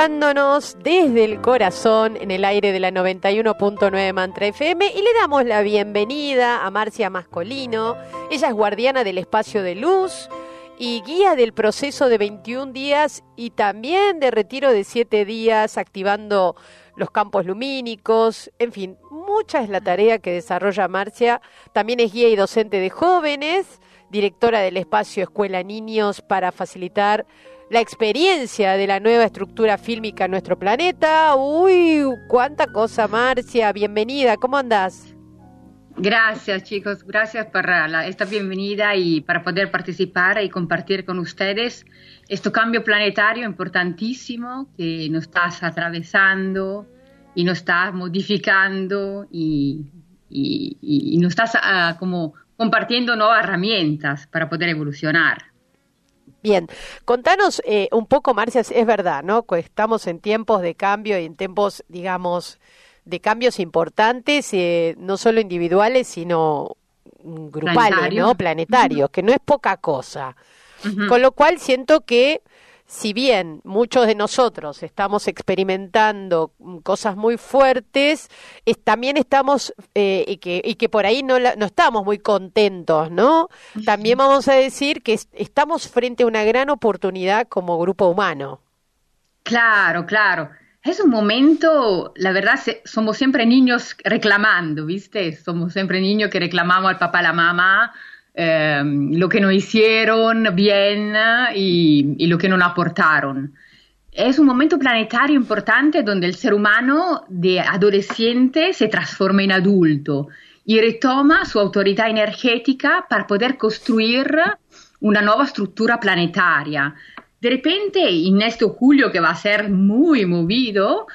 Manifestándonos desde el corazón en el aire de la 91.9 Mantra FM y le damos la bienvenida a Marcia Mascolino. Ella es guardiana del espacio de luz y guía del proceso de 21 días y también de retiro de 7 días activando los campos lumínicos, en fin, mucha es la tarea que desarrolla Marcia. También es guía y docente de jóvenes, directora del espacio Escuela Niños para facilitar la experiencia de la nueva estructura fílmica en nuestro planeta. Uy, cuánta cosa, Marcia. Bienvenida, ¿cómo andás? Gracias chicos, gracias por esta bienvenida y para poder participar y compartir con ustedes este cambio planetario importantísimo que nos estás atravesando y nos estás modificando y, nos estás ah, como compartiendo nuevas herramientas para poder evolucionar. Bien, contanos eh, un poco, Marcia, es verdad, ¿no? Estamos en tiempos de cambio y en tiempos, digamos, de cambios importantes, eh, no solo individuales, sino grupales, ¿no? Planetarios, que no es poca cosa. Con lo cual siento que si bien muchos de nosotros estamos experimentando cosas muy fuertes, también estamos, eh, y, que, y que por ahí no, no estamos muy contentos, ¿no? También vamos a decir que estamos frente a una gran oportunidad como grupo humano. Claro, claro. Es un momento, la verdad, somos siempre niños reclamando, ¿viste? Somos siempre niños que reclamamos al papá, a la mamá, Em, lo que no hicieron bien y, lo que no aportaron. Es un momento planetario importante donde el ser humano de adolescente se transforma en adulto y retoma su autoridad energética para poder construir una nueva estructura planetaria. De repente, en este julio que va a ser muy movido,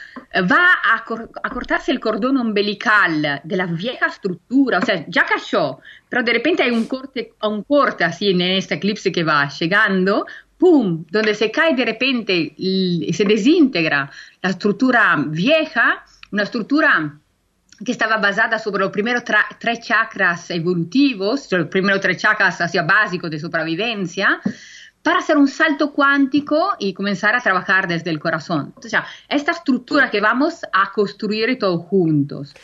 va a, cortarse el cordón umbilical de la vieja estructura, o sea, ya cayó, pero de repente hay un corte, un corte así en este eclipse que va llegando, ¡pum!, donde se cae de repente y se desintegra la estructura vieja, una estructura que estaba basada sobre los primeros tres chakras evolutivos, los primeros tres chakras así, básicos de supervivencia, para hacer un salto cuántico y comenzar a trabajar desde el corazón. O sea, esta estructura que vamos a construir todos juntos.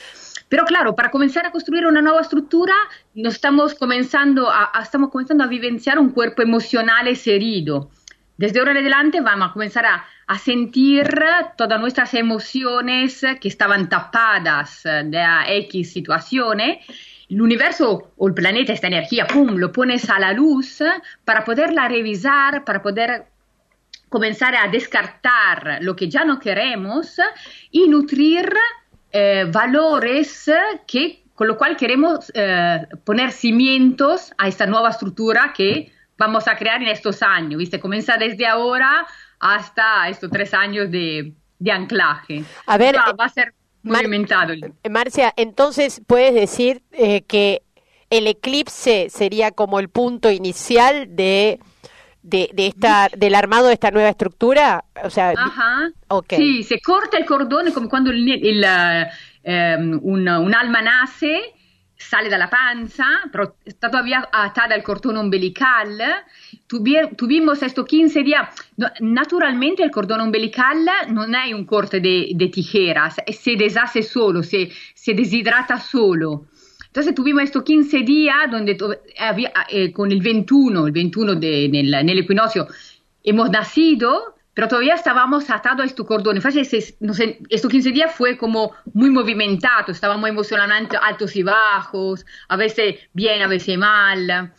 Pero claro, para comenzar a construir una nueva estructura, nos estamos comenzando a, estamos comenzando a vivenciar un cuerpo emocional herido. Desde ahora en adelante vamos a comenzar a, a sentir todas nuestras emociones que estaban tapadas de X situaciones el universo o el planeta, esta energía, ¡pum!, lo pones a la luz para poderla revisar, para poder comenzar a descartar lo que ya no queremos y nutrir eh, valores que, con lo cual queremos eh, poner cimientos a esta nueva estructura que vamos a crear en estos años, ¿viste? Comienza desde ahora hasta estos tres años de, anclaje. A ver, va, va a ser movimentado. Marcia, entonces puedes decir eh, que el eclipse sería como el punto inicial de, de, esta, del armado de esta nueva estructura. O sea, Ajá. Sí, se corta el cordón como cuando el, um, un, un alma nace sale dalla panza, pero está todavía atada al cordón umbilical. tuvimos estos 15 días. naturalmente el cordón umbilical no es un corte de, de tijeras, se deshace solo, se, se deshidrata solo. Entonces tuvimos estos 15 días donde eh, con el 21, el 21 de, en, el, equinoccio, hemos nacido pero todavía estábamos atados a este cordón. estos 15 días fue como muy movimentado, estábamos emocionalmente altos y bajos, a veces bien, a veces mal.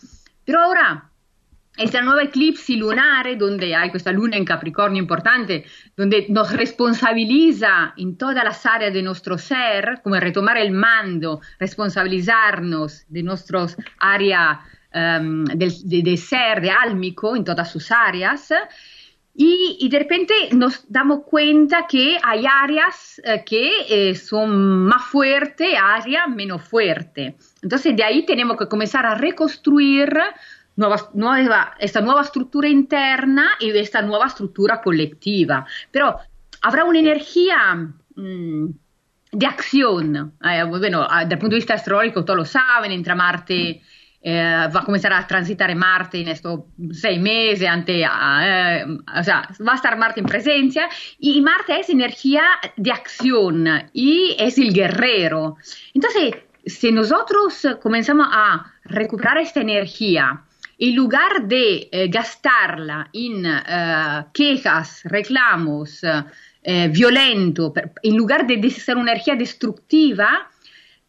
Pero ahora, esta nueva eclipse lunar, donde hay esta luna en Capricornio importante, donde nos responsabiliza en todas las áreas de nuestro ser, como retomar el mando, responsabilizarnos de nuestras áreas um, de, de, ser, de álmico, en todas sus áreas, y, de repente nos damos cuenta que hay áreas eh, que eh, son más fuertes, áreas menos fuertes. Entonces de ahí tenemos que comenzar a reconstruir nueva, esta nueva estructura interna y esta nueva estructura colectiva. Pero habrá una energía mm, de acción. Eh, bueno, el punto de vista astrológico, todos lo saben, entra Marte eh, va a comenzar a transitar Marte en estos seis meses, ante, eh, o sea, va a estar Marte en presencia y Marte es energía de acción y es el guerrero. Entonces, si nosotros comenzamos a recuperar esta energía, en lugar de eh, gastarla en quejas, reclamos, violentos, en lugar de ser una energía destructiva,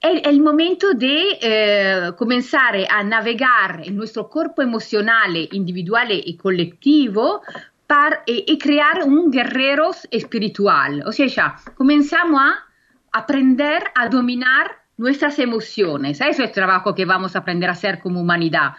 è, il momento di eh, cominciare a navigare il nostro corpo emozionale individuale e collettivo para, e, e, crear un guerrero espiritual. O sea, comenzamos a aprender a dominar nuestras emociones. Eso es trabajo que vamos a aprender a hacer como humanidad.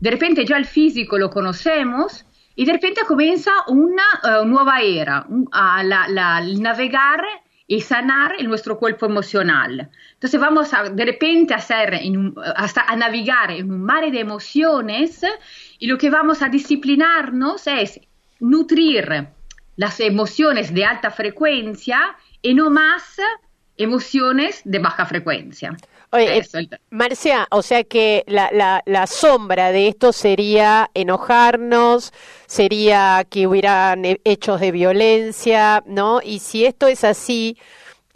De repente ya el físico lo conocemos y de repente comienza una uh, nueva era, un, a la, la, el navegar y sanar en nuestro cuerpo emocional. Entonces vamos a, de repente a, hacer un, hasta a navegar en un mar de emociones y lo que vamos a disciplinarnos es nutrir las emociones de alta frecuencia y no más emociones de baja frecuencia. Oye, Marcia, o sea que la, la, la, sombra de esto sería enojarnos, sería que hubieran hechos de violencia, ¿no? Y si esto es así,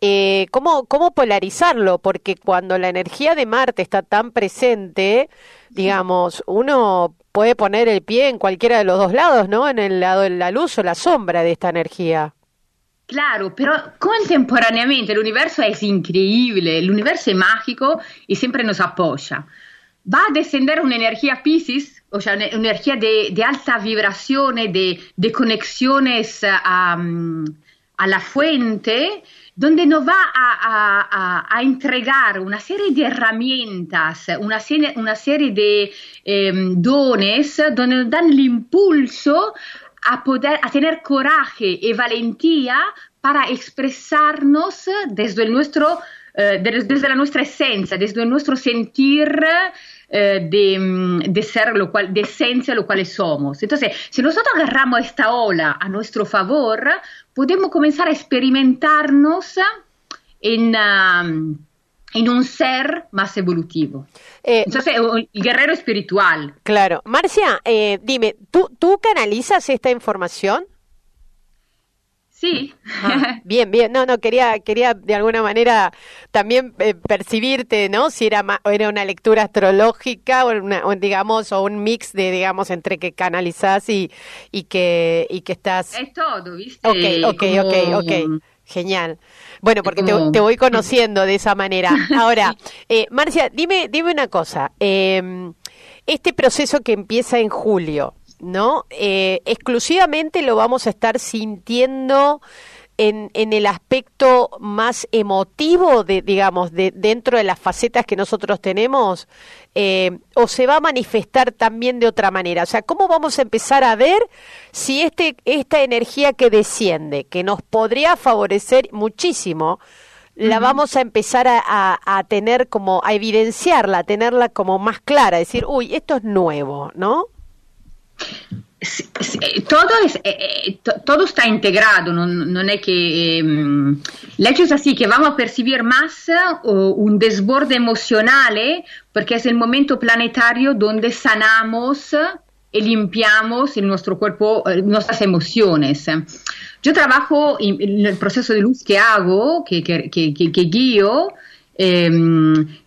eh, ¿cómo, ¿cómo polarizarlo? Porque cuando la energía de Marte está tan presente, digamos, uno puede poner el pie en cualquiera de los dos lados, ¿no? En el lado de la luz o la sombra de esta energía. Claro, pero contemporáneamente el universo es increíble, el universo es mágico y siempre nos apoya. Va a descender una energía Pisces, o sea, una energía de, alta vibración, de, de conexiones a, la fuente, donde nos va a, a, a, entregar una serie de herramientas, una serie, una serie de eh, dones, donde nos dan el impulso a poder, a tener coraje y valentía para expresarnos desde nuestro, eh, desde la nuestra esencia, desde nuestro sentir eh, de, de, ser lo cual, de esencia lo cual somos. Entonces, si nosotros agarramos esta ola a nuestro favor, podemos comenzar a experimentarnos en... Um, en un ser más evolutivo. Eh, Entonces, el guerrero espiritual. Claro. Marcia, eh, dime, ¿tú, ¿tú canalizas esta información? Sí. Ah, bien, bien. No, no, quería, quería de alguna manera también eh, percibirte, ¿no? Si era, era una lectura astrológica o, una, digamos, o un mix de, digamos, entre que canalizas y, y, que, y que estás... Es todo, ¿viste? Ok, ok, ok, ok. Genial. Bueno, porque te, voy conociendo de esa manera. Ahora, eh, Marcia, dime, dime una cosa. Em, este proceso que empieza en julio, ¿no? Eh, exclusivamente lo vamos a estar sintiendo en, en, el aspecto más emotivo, de, digamos, de, dentro de las facetas que nosotros tenemos, eh, o se va a manifestar también de otra manera? O sea, ¿cómo vamos a empezar a ver si este, esta energía que desciende, que nos podría favorecer muchísimo, la vamos a empezar a, a, tener como, a evidenciarla, a tenerla como más clara, decir, uy, esto es nuevo, ¿no? Todo, es, eh, eh, todo está integrado, no, no es que... Eh, el hecho es así, que vamos a percibir más un desborde emocional, porque es el momento planetario donde sanamos y limpiamos en nuestro cuerpo nuestras emociones. Yo trabajo en, el proceso de luz que hago, que, que, que, que guío, eh,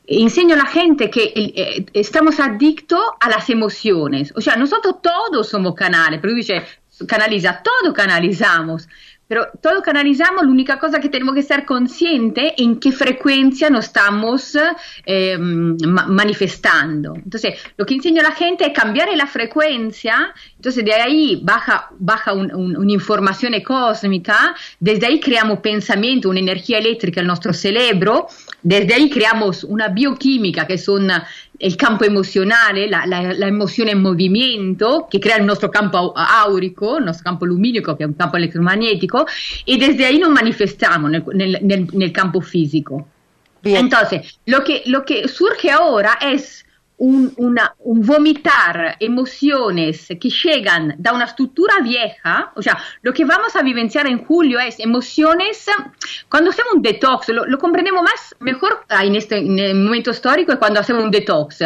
enseño a la gente que eh, estamos adictos a las emociones. O sea, nosotros todos somos canales, pero dice, canaliza, todo canalizamos. Pero todo canalizamos, la única cosa que tenemos que ser consciente en qué frecuencia nos estamos eh, manifestando. Entonces, lo que enseño a la gente es cambiar la frecuencia, entonces de ahí baja, baja un, un, una información cósmica, desde ahí creamos pensamiento, una energía eléctrica en nuestro cerebro, desde ahí creamos una bioquímica que son il campo emozionale, la, la, la, emozione in movimento che crea il nostro campo aurico, il nostro campo luminico che è un campo elettromagnetico e desde ahí nos manifestamos nel, nel, nel, nel campo fisico. Bien. Entonces, lo que, lo que surge ahora es un, una, un, vomitar emociones que llegan de una estructura vieja, o sea, lo que vamos a vivenciar en julio es emociones, cuando hacemos un detox, lo, lo comprendemos más, mejor ah, en este en el momento histórico es cuando hacemos un detox,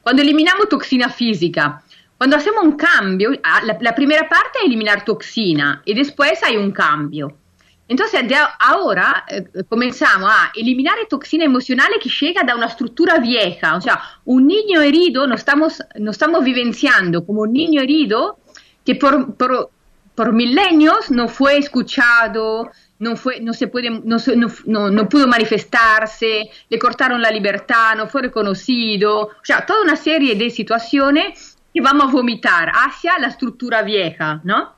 cuando eliminamos toxina física. Cuando hacemos un cambio, ah, la, la primera parte es eliminar toxina y después hay un cambio. Entonces, ahora eh, comenzamos a eliminar toxina emocional que llega de una estructura vieja. O sea, un niño herido, nos estamos, nos estamos vivenciando como un niño herido que por, por, por milenios no fue escuchado, no, fue, no, se puede, no, no, no, pudo manifestarse, le cortaron la libertad, no fue reconocido. O sea, toda una serie de situaciones que vamos a vomitar hacia la estructura vieja, ¿no?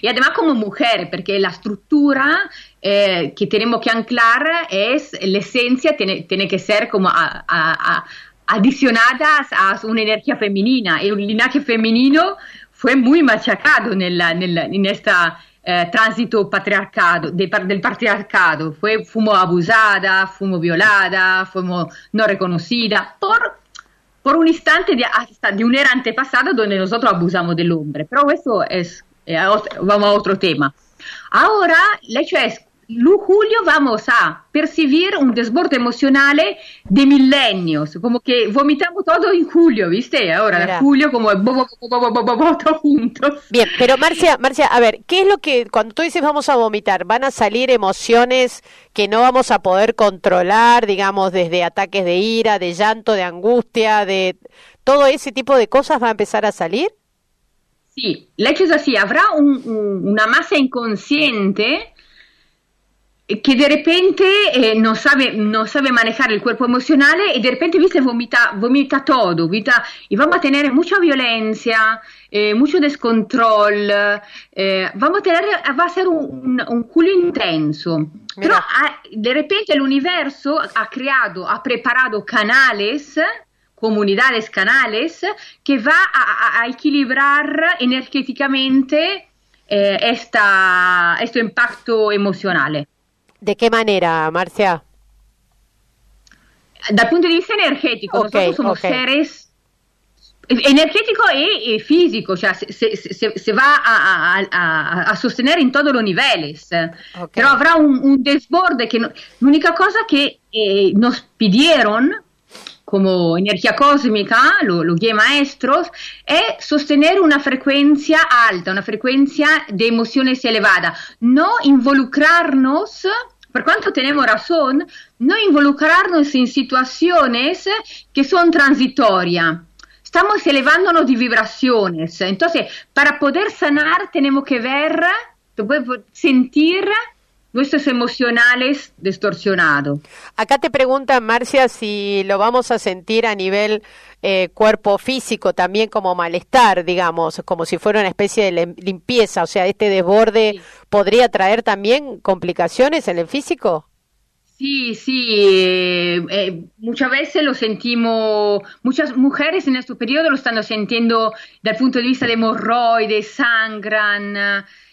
Y además como mujer, porque la estructura eh, que tenemos que anclar es, la esencia tiene, tiene que ser como a, a, a a una energía femenina. Y un linaje femenino fue muy machacado nella, nella, in esta eh, transito patriarcado, de, del patriarcado. Fue, fuimos abusada, fuimos violada, fuimos no reconocida por, por un instante de, hasta de una era antepasada donde nosotros abusamos del hombre. Pero eso es eh, vamos a otro tema. Ahora, el hecho es, julio vamos a percibir un desborde emocional de milenios, como que vomitamos todo en julio, ¿viste? Ahora, Mira. julio como bo, todos juntos. Bien, pero Marcia, Marcia, a ver, ¿qué es lo que, cuando tú dices vamos a vomitar, van a salir emociones que no vamos a poder controlar, digamos, desde ataques de ira, de llanto, de angustia, de todo ese tipo de cosas va a empezar a salir? El hecho es así, habrá un, un, una masa inconsciente que de repente eh, no, sabe, no sabe manejar el cuerpo emocional y de repente ¿viste? Vomita, vomita todo vomita, y vamos a tener mucha violencia, eh, mucho descontrol, eh, vamos a tener, va a ser un, un julio intenso. Mira. Pero ha, de repente el universo ha creado, ha preparado canales comunidades canales que va a, a equilibrar energéticamente eh, esta, este impacto emocional. ¿De qué manera, Marcia? Dal punto di vista energetico, okay, nosotros somos okay. seres energético y, y, físico, o sea, se, se, se, va a, a, a, sostener en todos los niveles, okay. pero habrá un, un desborde que no, l'unica cosa que eh, nos pidieron como energía cósmica, los lo guías maestros, es sostener una frecuencia alta, una frecuencia de emociones elevada, no involucrarnos por cuanto tenemos razón, no involucrarnos en situaciones que son transitorias. Estamos elevándonos de vibraciones. Entonces, para poder sanar, tenemos que sentir nuestros emocionales distorsionados. Acá te preguntan, Marcia, si lo vamos a sentir a nivel eh, cuerpo físico también como malestar, digamos, como si fuera una especie de limpieza, o sea, este desborde sí. podría traer también complicaciones en el físico. Sí, sí, eh, eh, muchas veces lo sentimos, muchas mujeres en este periodo lo están sintiendo desde el punto de vista de hemorroides, sangran,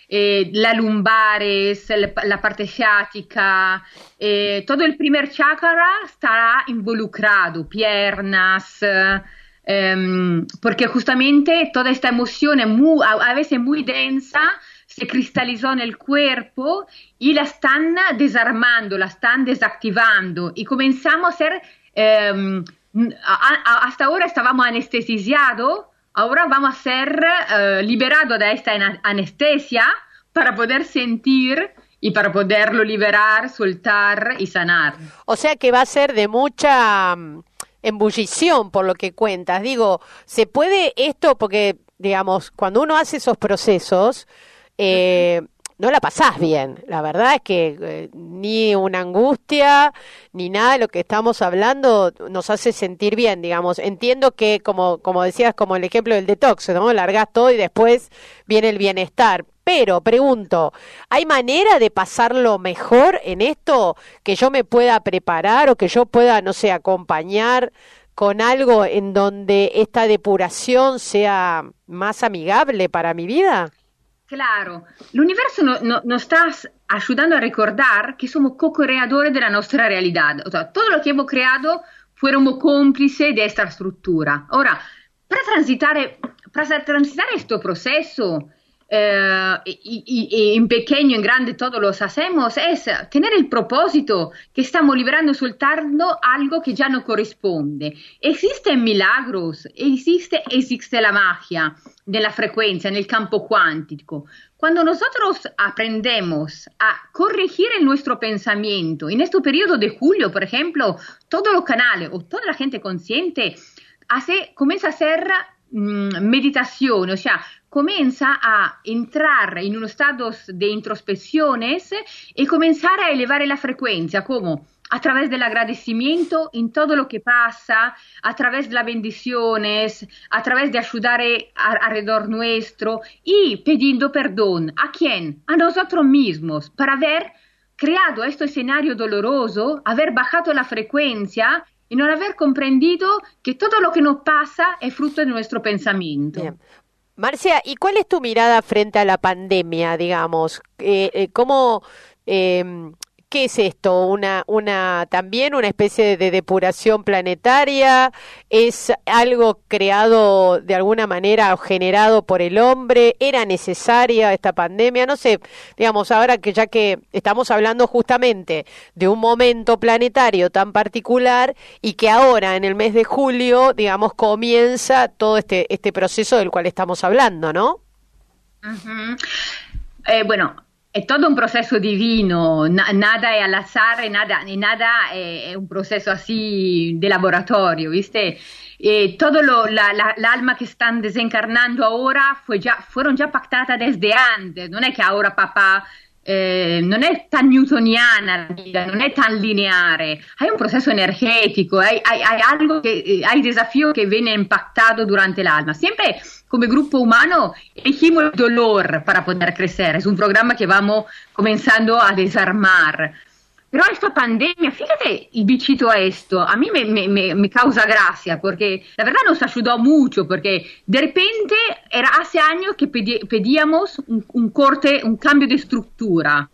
eh, la lumbares, la parte ciática, eh, todo el primer chakra estará involucrado, piernas, eh, porque justamente toda esta emoción a, veces muy densa se cristalizó en el cuerpo y la están desarmando, la están desactivando. Y comenzamos a ser, em, hasta ahora estábamos anestesiados ahora vamos a ser uh, liberados de esta anestesia para poder sentir y para poderlo liberar, soltar y sanar. O sea que va a ser de mucha um, embullición por lo que cuentas. Digo, ¿se puede esto? Porque, digamos, cuando uno hace esos procesos, eh, no la pasás bien. La verdad es que eh, ni una angustia, ni nada de lo que estamos hablando nos hace sentir bien, digamos. Entiendo que, como, como decías, como el ejemplo del detox, ¿no? Largás todo y después viene el bienestar. Pero, pregunto, ¿hay manera de pasarlo mejor en esto? Que yo me pueda preparar o que yo pueda, no sé, acompañar con algo en donde esta depuración sea más amigable para mi vida? Claro, el universo nos está ayudando a recordar que somos co-creadores de la nuestra realidad. O sea, todo lo que hemos creado fuéramos cómplices de esta estructura. Ahora, para transitar, para transitar este eh, y, en pequeño, en grande, todos los hacemos, es tener el propósito que estamos liberando, soltando algo que ya no corresponde. Existen milagros, existe, existe la magia de la frecuencia en el campo cuántico. Cuando nosotros aprendemos a corregir el nuestro pensamiento, en este periodo de julio, por ejemplo, todos los canales o toda la gente consciente hace, comienza a hacer mm, meditación, o sea, comienza a entrar en unos estados de introspecciones y comenzar a elevar la frecuencia, como a través del agradecimiento en todo lo que pasa, a través de las bendiciones, a través de ayudar alrededor nuestro y pidiendo perdón. ¿A quién? A nosotros mismos, para haber creado este escenario doloroso, haber bajado la frecuencia y no haber comprendido que todo lo que nos pasa es fruto de nuestro pensamiento. Marcia, ¿y cuál es tu mirada frente a la pandemia, digamos? Eh, eh, ¿Cómo eh, ¿Qué es esto? Una, una, también una especie de depuración planetaria, es algo creado de alguna manera o generado por el hombre, era necesaria esta pandemia, no sé, digamos, ahora que ya que estamos hablando justamente de un momento planetario tan particular y que ahora en el mes de julio, digamos, comienza todo este, este proceso del cual estamos hablando, ¿no? eh, bueno, è tutto un processo divino, na- nada è all'azar e nada, nada è, è, un processo así de laboratorio, ¿viste? E todo lo, la, la, l'alma che stanno desencarnando ora fue già, fueron pactate desde antes, non è che ora papà eh, non è tan newtoniana la vita, non è tan lineare, hai un processo energetico, hai, hai, hai algo che, hai desafio che viene impactato durante l'alma. Sempre come gruppo humano elegimos el dolor para poder crecer. Es un programa que vamos comenzando a desarmar. Pero esta pandemia, fíjate el bichito a esto, a me, me, causa gracia porque la verdad nos ayudó mucho porque de repente era hace años que pedíamos un, un corte, un cambio de estructura,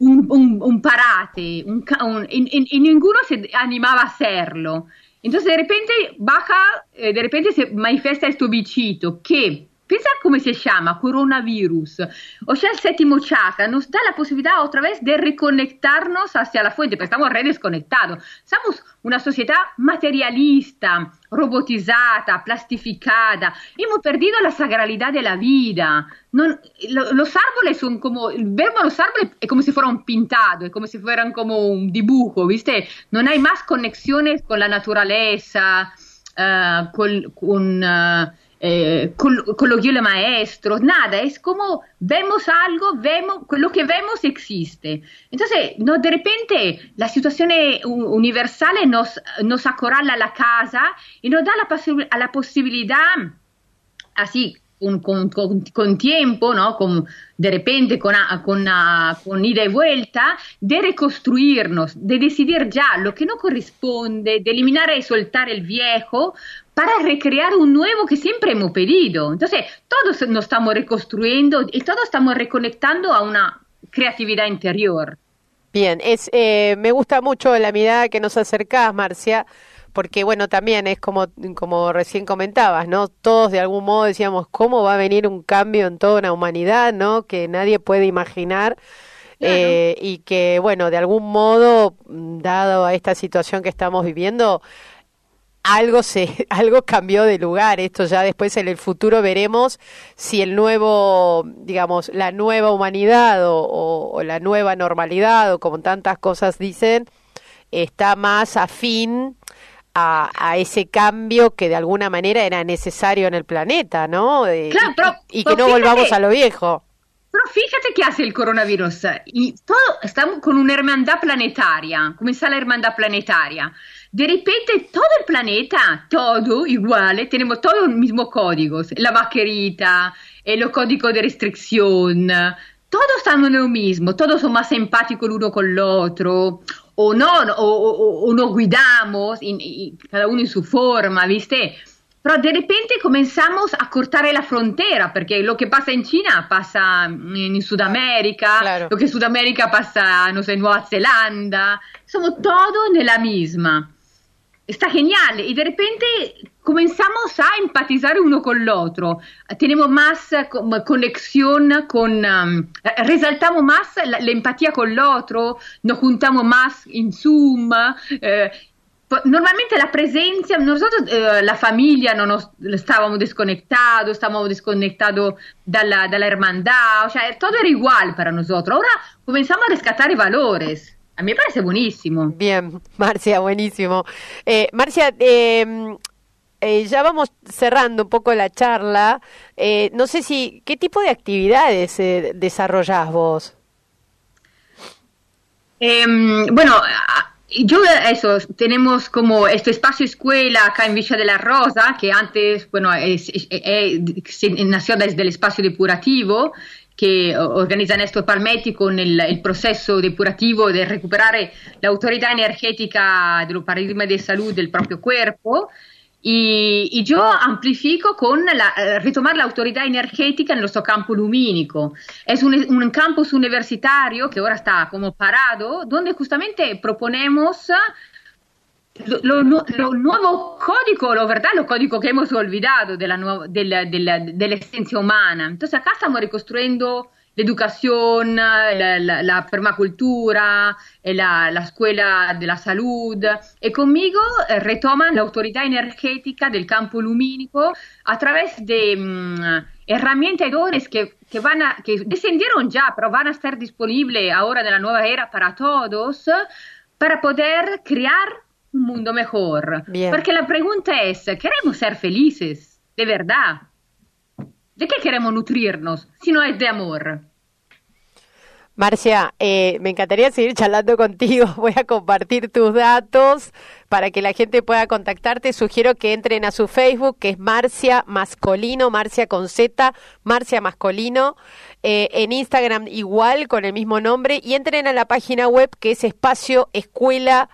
un, un, un parate, y, y, ninguno se animaba a hacerlo. Entonces de repente baja, eh, de repente se manifiesta este bichito que come si llama, coronavirus. O sea, el séptimo chakra nos da la posibilidad otra vez de reconectarnos hacia la fuente, porque estamos re desconectados. Somos una sociedad materialista, robotizada, plastificada. Hemos perdido la sagralidad de la vida. Non, lo, los árboles son como, vemos los árboles es como si fueran pintados, es como si fueran como un dibujo, ¿viste? No hay más conexiones con la naturaleza, uh, con... con uh, eh, coloquio maestros, nada, es como vemos algo, vemos, lo que vemos existe. Entonces, no, de repente la situación universal nos, nos acorrala la casa y nos da la, la posibilidad, así, con, con, con, tiempo, ¿no? Con, de repente con, con, con, ida y vuelta, de reconstruirnos, de decidir ya lo que no corresponde, de eliminar y soltar el viejo para recrear un nuevo que siempre hemos pedido. Entonces, todos nos estamos reconstruyendo y todos estamos reconectando a una creatividad interior. Bien, es, eh, me gusta mucho la mirada que nos acercás, Marcia, porque bueno, también es como, como recién comentabas, ¿no? Todos de algún modo decíamos, ¿cómo va a venir un cambio en toda una humanidad, ¿no? Que nadie puede imaginar. Eh, y que, bueno, de algún modo, dado a esta situación que estamos viviendo, algo se algo cambió de lugar esto ya después en el futuro veremos si el nuevo digamos la nueva humanidad o, la nueva normalidad o como tantas cosas dicen está más afín a, a, ese cambio que de alguna manera era necesario en el planeta, ¿no? Claro, y, que no volvamos a lo viejo. Pero fíjate qué hace el coronavirus. Y todo, estamos con una hermandad planetaria. ¿Cómo está la hermandad planetaria? De repente todo el planeta, todo igual, tenemos todos los mismos códigos, la vaquerita, el código de restricción, todos estamos en lo mismo, todos son más empáticos el uno con el otro. o no, o, o, nos cuidamos, cada uno en su forma, ¿viste? Pero de repente comenzamos a cortar la frontera, porque lo que pasa en China pasa en Sudamérica, lo que en Sudamérica pasa, no sé, en Nueva Zelanda, somos todos en la misma. Está genial y de repente comenzamos a empatizar uno con el otro, tenemos más conexión con, um, resaltamos más la, empatía con el otro, nos juntamos más en Zoom. Eh, normalmente la presencia, nosotros, eh, la familia, no nos, estábamos desconectados, estábamos desconectados de la, de la hermandad, o sea, todo era igual para nosotros. Ahora comenzamos a rescatar valores. A mí me parece buenísimo. Bien, Marcia, buenísimo. Eh, Marcia, em, eh, ya vamos cerrando un poco la charla. Eh, no sé si, ¿qué tipo de actividades eh, desarrollás vos? Em, bueno, yo eso, tenemos como este espacio escuela acá en Villa de la Rosa, que antes, bueno, nació desde el espacio depurativo, que organiza Néstor Palmetti con el, proceso depurativo de recuperar la autoridad energética del paradigma de salud del propio cuerpo. Y, yo amplifico con la, eh, retomar la autoridad energética en nuestro campo lumínico. Es un, un, campus universitario que ahora está como parado, donde justamente proponemos lo, nuevo código, lo verdad, lo código que hemos olvidado de la, de la, de la, de la esencia humana. Entonces acá estamos reconstruyendo la educación, la, la, permacultura, la, la, escuela de la salud. Y conmigo eh, retoman la autoridad energética del campo lumínico a través de mm, herramientas y dones que, que, van a, que descendieron ya, pero van a estar disponibles ahora en la nueva era para todos, para poder crear un mundo mejor. Porque la pregunta es, ¿queremos ser felices? De verdad. ¿De qué queremos nutrirnos si no es de amor? Marcia, eh, me encantaría seguir charlando contigo. Voy a compartir tus datos para que la gente pueda contactarte. Sugiero que entren a su Facebook, que es Marcia Mascolino, Marcia con Z, Marcia Mascolino. Eh, en Instagram igual, con el mismo nombre. Y entren a la página web que es Espacio Escuela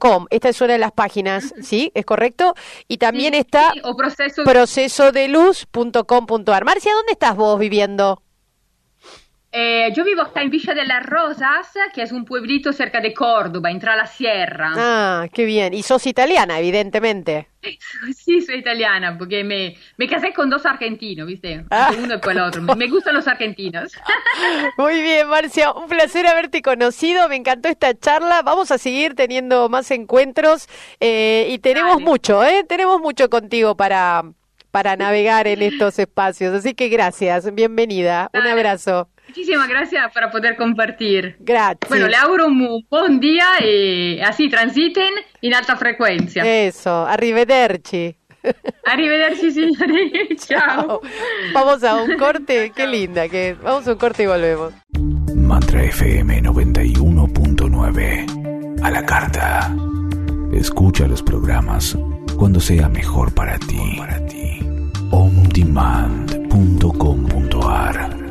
Com. Esta es una de las páginas, ¿sí? ¿Es correcto? Y también está o proceso... procesodeluz.com.ar. Marcia, ¿dónde estás vos viviendo? Eh, yo vivo acá en Villa de las Rosas, que es un pueblito cerca de Córdoba, entra la sierra. Ah, qué bien. Y sos italiana, evidentemente. Sí, soy italiana, porque me, me casé con dos argentinos, ¿viste? Ah. Uno y el otro. Me gustan los argentinos. Muy bien, Marcia. Un placer haberte conocido. Me encantó esta charla. Vamos a seguir teniendo más encuentros eh, y tenemos mucho, ¿eh? Tenemos mucho contigo para, para navegar en estos espacios. Así que gracias. Bienvenida. Un abrazo. Muchísimas gracias para poder compartir. Gracias. Bueno, le auguro un buen día y así transiten en alta frecuencia. Eso, arrivederci. Arrivederci, signori. Chao. Vamos a un corte, qué linda que vamos a un corte y volvemos. Mantra FM 91.9 a la carta. Escucha los programas cuando sea mejor para ti. Para ti. ondemand.com